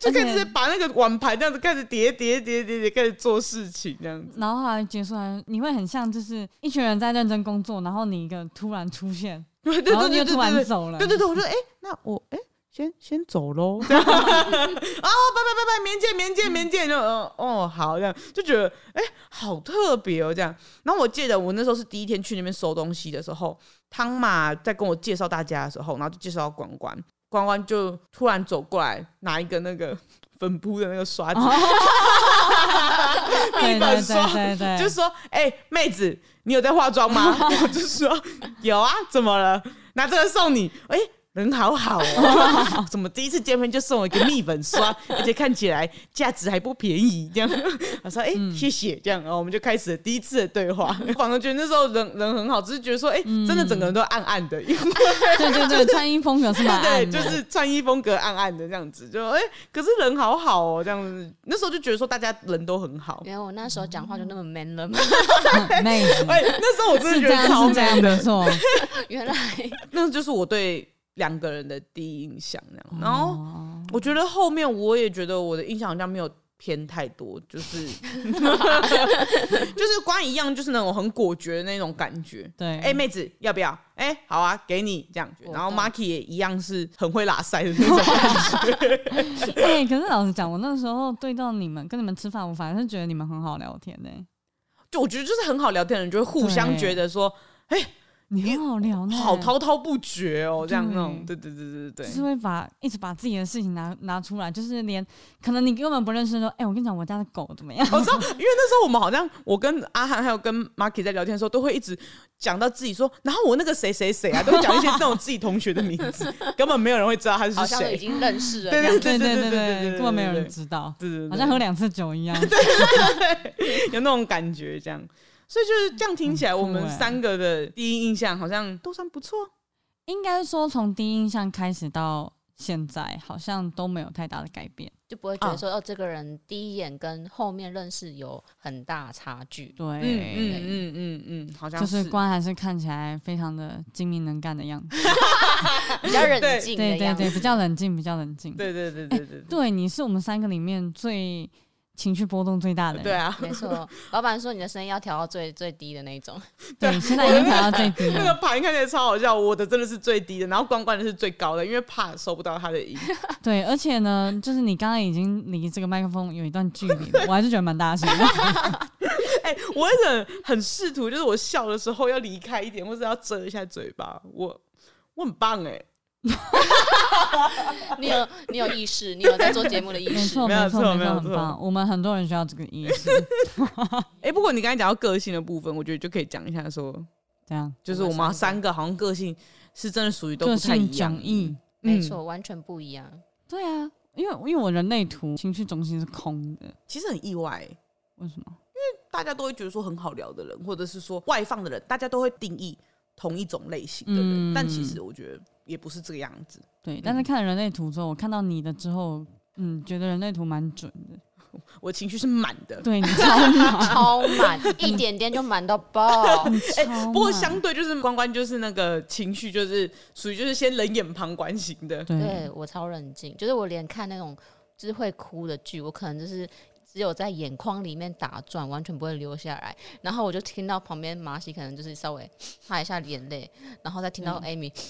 就开始把那个碗盘这样子开始叠叠叠叠叠开始做事情这样子，然后后来结束来，你会很像就是一群人在认真工作，然后你一个突然出现，对对对对突然走了，对对对，我说哎，那我哎。先 先走喽！啊，拜拜拜拜，明见明见明见，就哦哦好，这样就觉得哎、欸，好特别哦，这样。然后我记得我那时候是第一天去那边收东西的时候，汤马在跟我介绍大家的时候，然后就介绍到关关，关关就突然走过来拿一个那个粉扑的那个刷子，一本 刷，就说哎、欸，妹子，你有在化妆吗？我就说有啊，怎么了？拿这个送你，哎、欸。人好好哦，怎么第一次见面就送我一个蜜粉刷，而且看起来价值还不便宜？这样，我说：“哎、欸，谢谢。”这样，然后我们就开始了第一次的对话。反而觉得那时候人人很好，只是觉得说：“哎、欸，真的整个人都暗暗的。”因为对对对，穿衣风格是蛮暗的，对，就是穿衣风格暗暗的这样子。就哎、欸，可是人好好哦，这样子。那时候就觉得说大家人都很好。原来我那时候讲话就那么 man 了吗？哎，那时候我真的觉得超 man 的。错，原来那就是我对。两个人的第一印象那样，然后我觉得后面我也觉得我的印象好像没有偏太多，就是 就是关一样，就是那种很果决的那种感觉。对，哎、欸，妹子要不要？哎、欸，好啊，给你这样。然后 Marky 也一样是很会拉塞的那种感觉。哎、欸，可是老实讲，我那时候对到你们跟你们吃饭，我反而是觉得你们很好聊天呢、欸。就我觉得就是很好聊天的人，就会互相觉得说，哎。你很好聊呢，好滔滔不绝哦，这样那种，对对对对对，就是会把一直把自己的事情拿拿出来，就是连可能你根本不认识说，哎，我跟你讲，我家的狗怎么样？我知道，因为那时候我们好像我跟阿涵还有跟 Marky 在聊天的时候，都会一直讲到自己说，然后我那个谁谁谁啊，都会讲一些那种自己同学的名字，根本没有人会知道他是谁，好像已经认识了，对对对对对对对，根本没有人知道，对对，好像喝两次酒一样，对对对，有那种感觉这样。所以就是这样听起来，我们三个的第一印象好像都算不错。应该说，从第一印象开始到现在，好像都没有太大的改变，就不会觉得说哦，这个人第一眼跟后面认识有很大差距。对，嗯嗯嗯嗯嗯，好像就是关还是看起来非常的精明能干的样子，比较冷静，对对对，比较冷静，比较冷静。对对对对对，对，你是我们三个里面最。情绪波动最大的，对啊，没错。老板说你的声音要调到最最低的那种，对，现在已经调到最低了。那个盘看起来超好笑，我的真的是最低的，然后关关的是最高的，因为怕收不到他的音。对，而且呢，就是你刚刚已经离这个麦克风有一段距离了，我还是觉得蛮大声的。哎、欸，我很很试图，就是我笑的时候要离开一点，或者要遮一下嘴巴。我我很棒哎、欸。你有你有意识，你有在做节目的意识，没错没错没错，很棒。我们很多人需要这个意识。哎，不过你刚才讲到个性的部分，我觉得就可以讲一下，说这样，就是我们三个好像个性是真的属于都不太一样，没错，完全不一样。对啊，因为因为我人类图情绪中心是空的，其实很意外。为什么？因为大家都会觉得说很好聊的人，或者是说外放的人，大家都会定义同一种类型的人，但其实我觉得。也不是这个样子，对。但是看了人类图之后，我看到你的之后，嗯，觉得人类图蛮准的。我情绪是满的，对你超满，超满，一点点就满到爆。哎、欸，不过相对就是关关就是那个情绪就是属于就是先冷眼旁观型的。对，对我超冷静，就是我连看那种就是会哭的剧，我可能就是。只有在眼眶里面打转，完全不会流下来。然后我就听到旁边马西可能就是稍微擦一下眼泪，然后再听到 Amy，、嗯、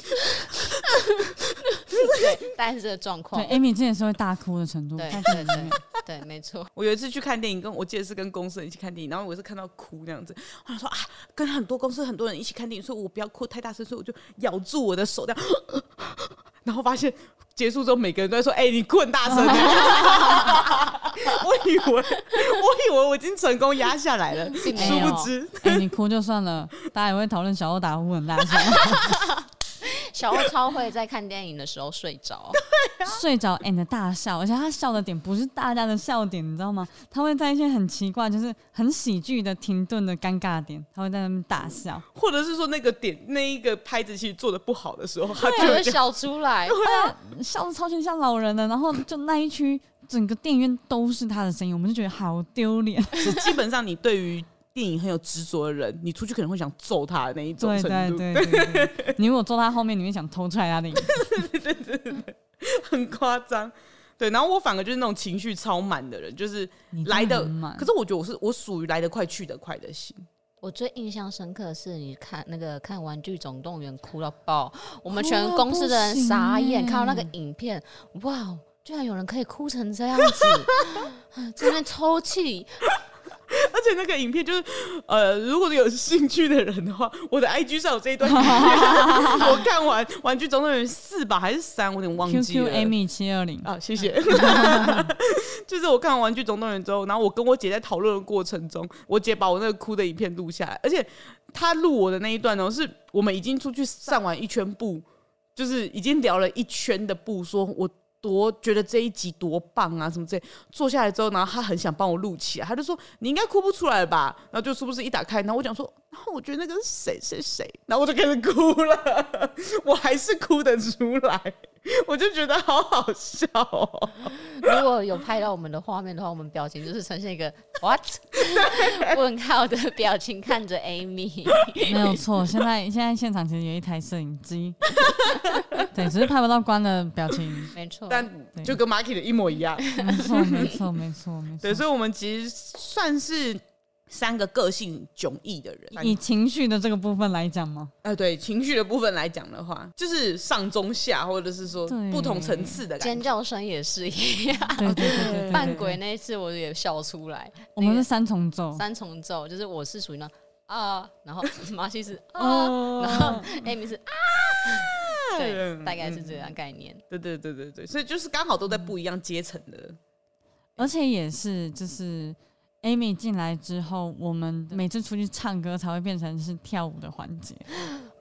对，大概是这个状况。对，Amy 之前是会大哭的程度。对对对，对，对，没错。我有一次去看电影，跟我记得是跟公司人一起看电影，然后我是看到哭那样子。我想说啊，跟很多公司很多人一起看电影，所以我不要哭太大声，所以我就咬住我的手这样，然后发现。结束之后，每个人都在说：“哎、欸，你哭很大声！” 我以为，我以为我已经成功压下来了，殊不知，哎、欸，你哭就算了，大家也会讨论小欧打呼很大声。小欧超会在看电影的时候睡着，睡着 and 大笑，而且他笑的点不是大家的笑点，你知道吗？他会在一些很奇怪，就是很喜剧的停顿的尴尬点，他会在那边大笑，或者是说那个点那一个拍子其实做的不好的时候，他就会笑出来，笑的超级像老人的，然后就那一区整个电影院都是他的声音，我们就觉得好丢脸。是基本上你对于电影很有执着的人，你出去可能会想揍他的那一种程度。对对对 你如果坐他后面，你会想偷出来他的影。对对对对，很夸张。对，然后我反而就是那种情绪超满的人，就是来的。可是我觉得我是我属于来得快去得快的心。我最印象深刻的是你看那个看《玩具总动员》哭到爆，我们全公司的人傻眼，看到那个影片，哇，居然有人可以哭成这样子，在那边抽泣。而且那个影片就是，呃，如果有兴趣的人的话，我的 IG 上有这一段影片。我看完《玩具总动员四》吧，还是三，我有点忘记了。QQ Amy 七二零啊，谢谢。就是我看完《玩具总动员》之后，然后我跟我姐在讨论的过程中，我姐把我那个哭的影片录下来，而且她录我的那一段呢，是我们已经出去散完一圈步，就是已经聊了一圈的步，说我。多觉得这一集多棒啊，什么之类。坐下来之后，然后他很想帮我录起来，他就说：“你应该哭不出来吧？”然后就是不是一打开，然后我讲说：“然后我觉得那个是谁谁谁。”然后我就开始哭了，我还是哭得出来。我就觉得好好笑哦！如果有拍到我们的画面的话，我们表情就是呈现一个 what 问号的表情，看着 Amy。没有错，现在现在现场其实有一台摄影机，对，只是拍不到关的表情。没错，但就跟 Marky 的一模一样。没错，没错，没错，没错。对，所以我们其实算是。三个个性迥异的人，以情绪的这个部分来讲吗？呃，对，情绪的部分来讲的话，就是上中下，或者是说不同层次的尖叫声也是一样。对对对对，扮鬼那一次我也笑出来。我们是三重奏，三重奏就是我是属于那啊，然后 马西是啊，然后 Amy 是啊，对，大概是这样概念。对对对对对，所以就是刚好都在不一样阶层的，而且也是就是。Amy 进来之后，我们每次出去唱歌才会变成是跳舞的环节。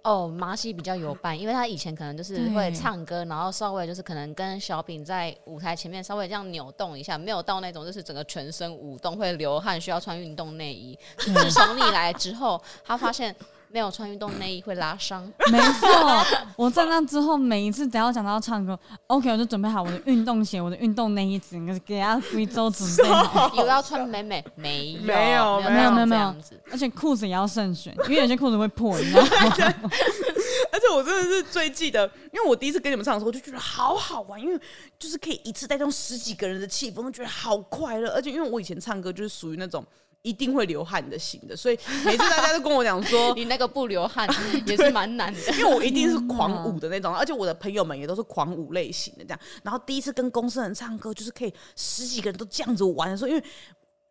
哦，麻西比较有伴，因为他以前可能就是会唱歌，然后稍微就是可能跟小饼在舞台前面稍微这样扭动一下，没有到那种就是整个全身舞动会流汗需要穿运动内衣。自从你来之后，他发现。没有穿运动内衣会拉伤，没错。我在那之后，每一次只要讲到要唱歌，OK，我就准备好我的运动鞋、我的运动内衣，整个给他贵州准备好。有要穿美美，没有，没有，没有，没有，没有。而且裤子也要慎选，因为有些裤子会破，你知道吗？而且我真的是最记得，因为我第一次跟你们唱的时候，我就觉得好好玩，因为就是可以一次带动十几个人的气氛，我觉得好快乐。而且因为我以前唱歌就是属于那种。一定会流汗的型的，所以每次大家都跟我讲说，你那个不流汗 也是蛮难的，因为我一定是狂舞的那种，而且我的朋友们也都是狂舞类型的这样。然后第一次跟公司人唱歌，就是可以十几个人都这样子玩的时候，因为。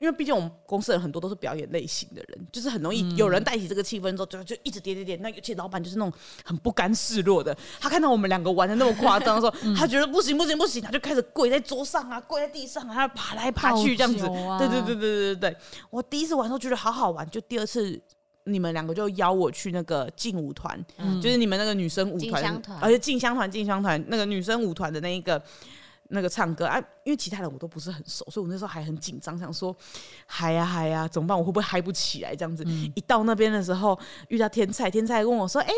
因为毕竟我们公司人很多都是表演类型的人，就是很容易有人带起这个气氛之后，就就一直点点点。那尤其老板就是那种很不甘示弱的，他看到我们两个玩的那么夸张的时候，他觉得不行不行不行，他就开始跪在桌上啊，跪在地上啊，他爬来爬去这样子。对对对对对对对，我第一次玩的时候觉得好好玩，就第二次你们两个就邀我去那个劲舞团，就是你们那个女生舞团，而且劲香团劲香团那个女生舞团的那一个。那个唱歌啊，因为其他人我都不是很熟，所以我那时候还很紧张，想说嗨呀嗨呀，怎么办？我会不会嗨不起来？这样子，嗯、一到那边的时候，遇到天菜，天菜问我说：“哎、欸，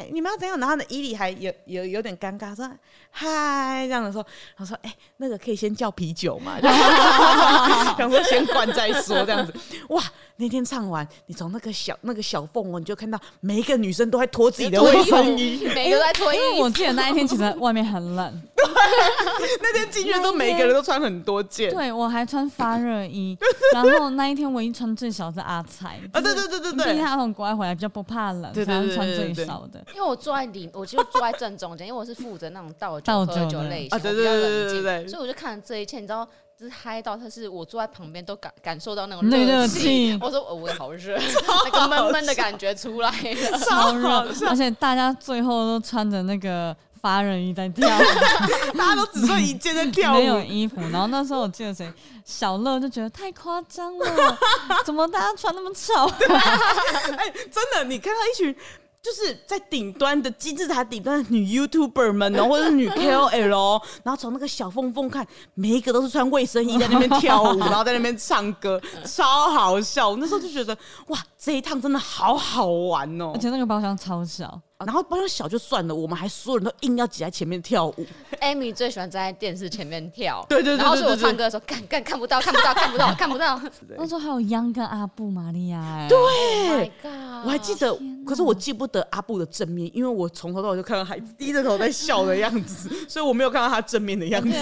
那你们要怎样？”然后呢，伊里还有有有点尴尬，说：“嗨。”这样的时候，他说：“哎、欸，那个可以先叫啤酒嘛？” 想说先灌再说，这样子。哇，那天唱完，你从那个小那个小缝哦，你就看到每一个女生都在脱自己的卫生衣，每个都在脱衣服。因为我记得那一天其实外面很冷。那天进去都每个人都穿很多件，对，我还穿发热衣。然后那一天唯一穿最少是阿才啊，对对对对对，因为他从国外回来比较不怕冷，所以穿最少的。因为我坐在里，我就坐在正中间，因为我是负责那种倒酒喝酒类型，比较冷静，所以我就看这一切，你知道，就是嗨到他是我坐在旁边都感感受到那种热气。我说我也好热，那个闷闷的感觉出来了，超热，而且大家最后都穿着那个。发热衣在跳，大家都只穿一件在跳舞，没有衣服。然后那时候我记得谁，小乐就觉得太夸张了，怎么大家穿那么丑？哎、欸，真的，你看到一群就是在顶端的金字塔顶端的女 YouTuber 们哦，或者是女 KOL，然后从那个小缝缝看，每一个都是穿卫生衣在那边跳舞，然后在那边唱歌，超好笑。那时候就觉得哇，这一趟真的好好玩哦，而且那个包厢超小。然后包厢小就算了，我们还所有人都硬要挤在前面跳舞。Amy 最喜欢站在电视前面跳，对对对，然后是我唱歌的时候，看看看不到，看不到，看不到，看不到。那时候还有央跟阿布玛利亚，哎，对，Oh、我还记得，可是我记不得阿布的正面，因为我从头到尾就看到孩子低着头在笑的样子，所以我没有看到他正面的样子。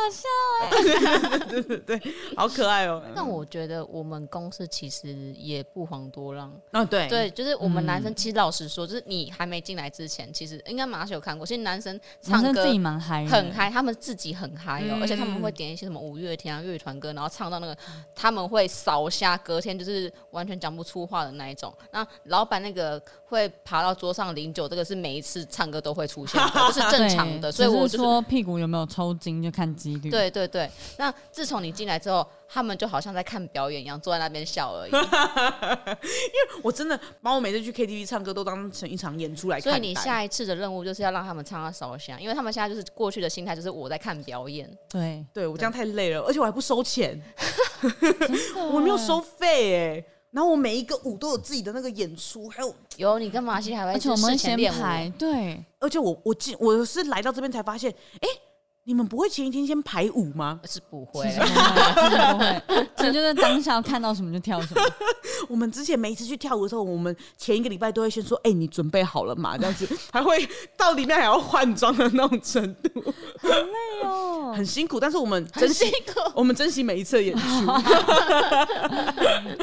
好笑 哎！对对对，好可爱哦。但我觉得我们公司其实也不遑多让啊。对对，就是我们男生，其实老实说，就是你还没进来之前，其实应该马上有看过。其实男生唱歌自己蛮嗨，很嗨，他们自己很嗨哦，而且他们会点一些什么五月天啊、乐团歌，然后唱到那个他们会扫瞎，隔天就是完全讲不出话的那一种。那老板那个会爬到桌上领酒，这个是每一次唱歌都会出现的，这是正常的。所以我就说屁股有没有抽筋就看几率。对对对，那自从你进来之后，他们就好像在看表演一样，坐在那边笑而已。因为我真的把我每次去 KTV 唱歌都当成一场演出来看。所以你下一次的任务就是要让他们唱到烧香，因为他们现在就是过去的心态就是我在看表演。对，对我这样太累了，而且我还不收钱，我没有收费哎。然后我每一个舞都有自己的那个演出，还有有你跟马西还会，而且我们先排对，而且我我进我是来到这边才发现，哎。你们不会前一天先排舞吗？是不会，其实不会，其实就是当下看到什么就跳什么。我们之前每一次去跳舞的时候，我们前一个礼拜都会先说：“哎、欸，你准备好了吗？”这样子还会到里面还要换装的那种程度，很累哦，很辛苦。但是我们珍惜，我们珍惜每一次的演出。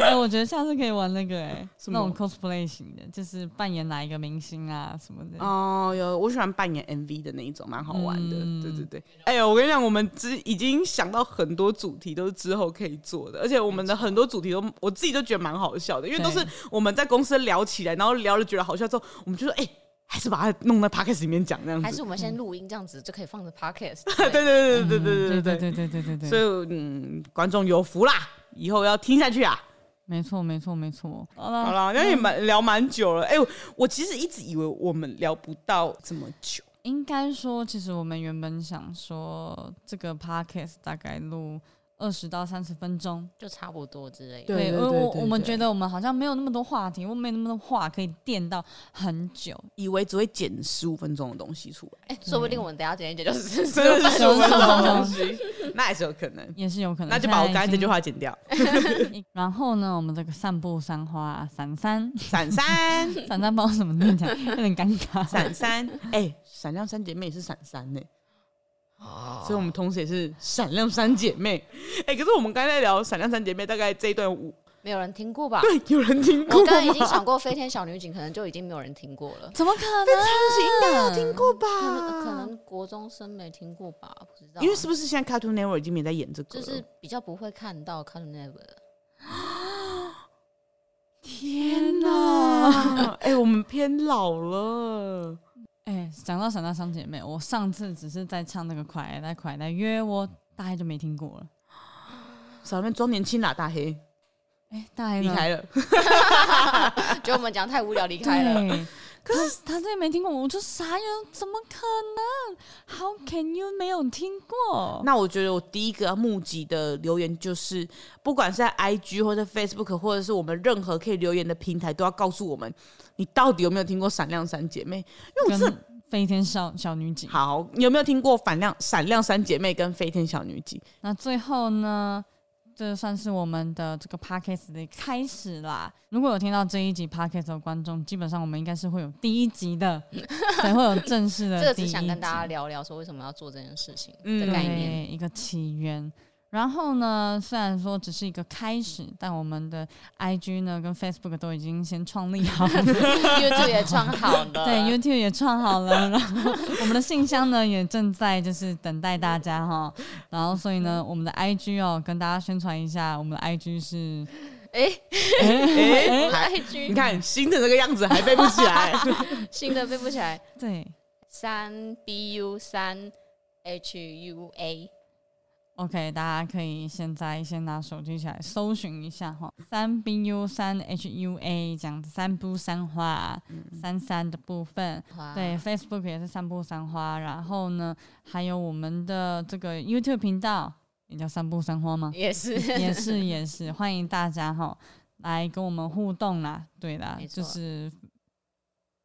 哎，我觉得下次可以玩那个哎、欸，那种 cosplay 型的，就是扮演哪一个明星啊什么的。哦，有，我喜欢扮演 MV 的那一种，蛮好玩的。嗯、对对对。哎呦，我跟你讲，我们之已经想到很多主题都是之后可以做的，而且我们的很多主题都我自己都觉得蛮好笑的，因为都是我们在公司聊起来，然后聊了觉得好笑之后，我们就说，哎、欸，还是把它弄在 podcast 里面讲这样子，还是我们先录音这样子就可以放着 podcast。对对对对对对对对对对对对对。所以嗯，观众有福啦，以后要听下去啊。没错没错没错。好了好了，因为蛮聊蛮久了，哎、欸，我其实一直以为我们聊不到这么久。应该说，其实我们原本想说，这个 podcast 大概录二十到三十分钟，就差不多之类的。对，我我我们觉得我们好像没有那么多话题，我们没那么多话可以垫到很久，以为只会剪十五分钟的东西出来。哎，说不定我们等下剪一剪就 是十五分钟的东西，那也是有可能，也是有可能。那就把我刚才这句话剪掉。然后呢，我们这个散步三花闪三闪三闪 三，不知道什么念起来有点尴尬。闪三，哎。闪亮三姐妹也是闪三呢，所以我们同时也是闪亮三姐妹。哎，可是我们刚才在聊闪亮三姐妹，大概这一段舞没有人听过吧？对，有人听过。我刚刚已经想过飞天小女警，可能就已经没有人听过了。怎么可能？飞天小女警应该有听过吧？可能国中生没听过吧？不知道。因为是不是现在 Cartoon Network 已经没在演这个？就是比较不会看到 Cartoon Network。天哪！哎，我们偏老了。哎，讲到闪大三姐妹，我上次只是在唱那个快来快来约我，大黑就没听过了。少面装年轻啦，大黑。哎，大黑离开了，觉得我们讲太无聊，离开了。可是他这也没听过，我就傻眼，怎么可能？How can you 没有听过？那我觉得我第一个要募集的留言就是，不管是在 IG 或者 Facebook 或者是我们任何可以留言的平台，都要告诉我们。你到底有没有听过《闪亮三姐妹》？因为我是飞天小小女警。好，你有没有听过《闪亮闪亮三姐妹》跟《飞天小女警》？那最后呢？这算是我们的这个 podcast 的开始啦。如果有听到这一集 podcast 的观众，基本上我们应该是会有第一集的，才会有正式的。这个只想跟大家聊聊，说为什么要做这件事情的概念，一个起源。然后呢，虽然说只是一个开始，但我们的 IG 呢跟 Facebook 都已经先创立好了，YouTube 也创好了，对，YouTube 也创好了。然后我们的信箱呢也正在就是等待大家哈。然后所以呢，我们的 IG 哦，跟大家宣传一下，我们的 IG 是哎哎哎，IG 你看新的那个样子还背不起来，新的背不起来，对，三 BU 三 HUA。OK，大家可以现在先拿手机起来搜寻一下哈，三 B U 三 H U A 这样子，散步三花，嗯、三三的部分，对，Facebook 也是三步三花，然后呢，还有我们的这个 YouTube 频道也叫三步三花吗？也是，也是，也是，欢迎大家哈来跟我们互动啦，对啦，就是。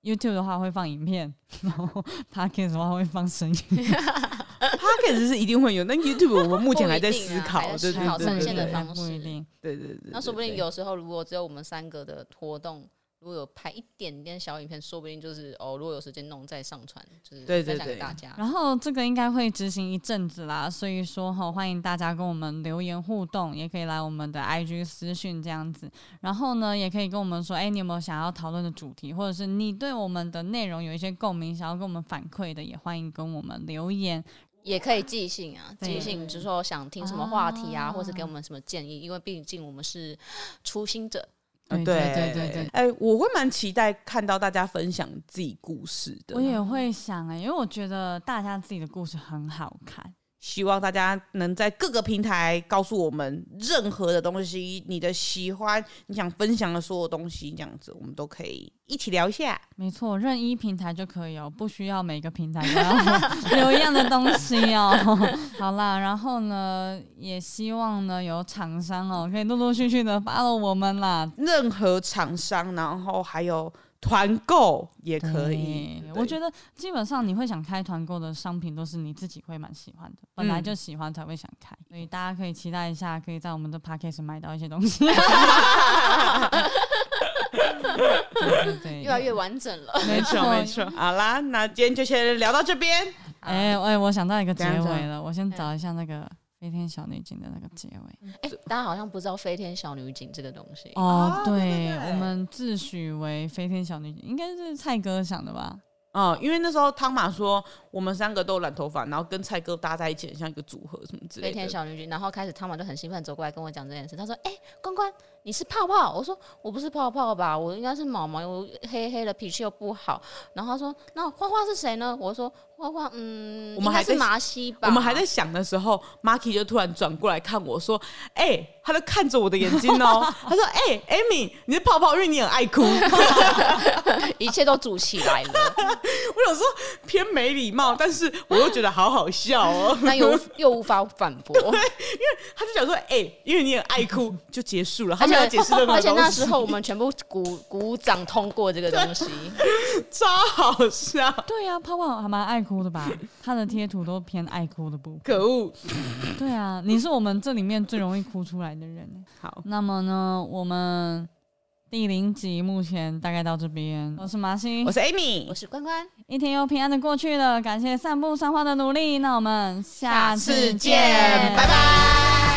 YouTube 的话会放影片，然后 Podcast 的话会放声音。Podcast 是一定会有，那 YouTube 我们 目前还在思考，啊、对对呈现的方式，不一定。对对对，那说不定有时候如果只有我们三个的活动。如果有拍一点点小影片，说不定就是哦，如果有时间弄再上传，就是分享给大家。对对对。然后这个应该会执行一阵子啦，所以说哈，欢迎大家跟我们留言互动，也可以来我们的 IG 私讯这样子。然后呢，也可以跟我们说，哎，你有没有想要讨论的主题，或者是你对我们的内容有一些共鸣，想要跟我们反馈的，也欢迎跟我们留言，也可以寄信啊，寄信就是说想听什么话题啊，啊或是给我们什么建议，因为毕竟我们是初心者。对对对对对，哎、欸，我会蛮期待看到大家分享自己故事的。我也会想哎、欸，因为我觉得大家自己的故事很好看。希望大家能在各个平台告诉我们任何的东西，你的喜欢，你想分享的所有东西，这样子我们都可以一起聊一下。没错，任意平台就可以哦，不需要每个平台都要 留一样的东西哦。好啦，然后呢，也希望呢有厂商哦，可以陆陆续续的 follow 我们啦。任何厂商，然后还有。团购也可以，我觉得基本上你会想开团购的商品都是你自己会蛮喜欢的，本来就喜欢才会想开，嗯、所以大家可以期待一下，可以在我们的 p a c k a g e 买到一些东西，对对对，越来越完整了，没错没错。好啦，那今天就先聊到这边。哎哎，我想到一个结尾了，我先找一下那个。飞天小女警的那个结尾，哎、欸，大家好像不知道飞天小女警这个东西哦。对，我们自诩为飞天小女警，应该是蔡哥想的吧？哦，因为那时候汤马说我们三个都染头发，然后跟蔡哥搭在一起，很像一个组合什么之类的。飞天小女警，然后开始汤马就很兴奋走过来跟我讲这件事，他说：“哎、欸，关关。”你是泡泡，我说我不是泡泡吧，我应该是毛毛，我黑黑的，脾气又不好。然后他说，那花花是谁呢？我说花花，嗯，我们还是麻西吧。我们还在想的时候，Marky 就突然转过来看我说，哎、欸，他就看着我的眼睛哦，他说，哎、欸，Amy，你是泡泡，因为你很爱哭，一切都组起来了。我有时候偏没礼貌，但是我又觉得好好笑哦，那又又无法反驳，因为他就想说，哎、欸，因为你很爱哭，就结束了。没有解释的，而且那时候我们全部鼓鼓掌通过这个东西，超好笑。对呀、啊，泡泡还蛮爱哭的吧？他的贴图都偏爱哭的部分。可恶！对啊，你是我们这里面最容易哭出来的人。好，那么呢，我们第零集目前大概到这边。我是麻西，我是 Amy，我是关关。一天又平安的过去了，感谢散步散花的努力。那我们下次见，次见拜拜。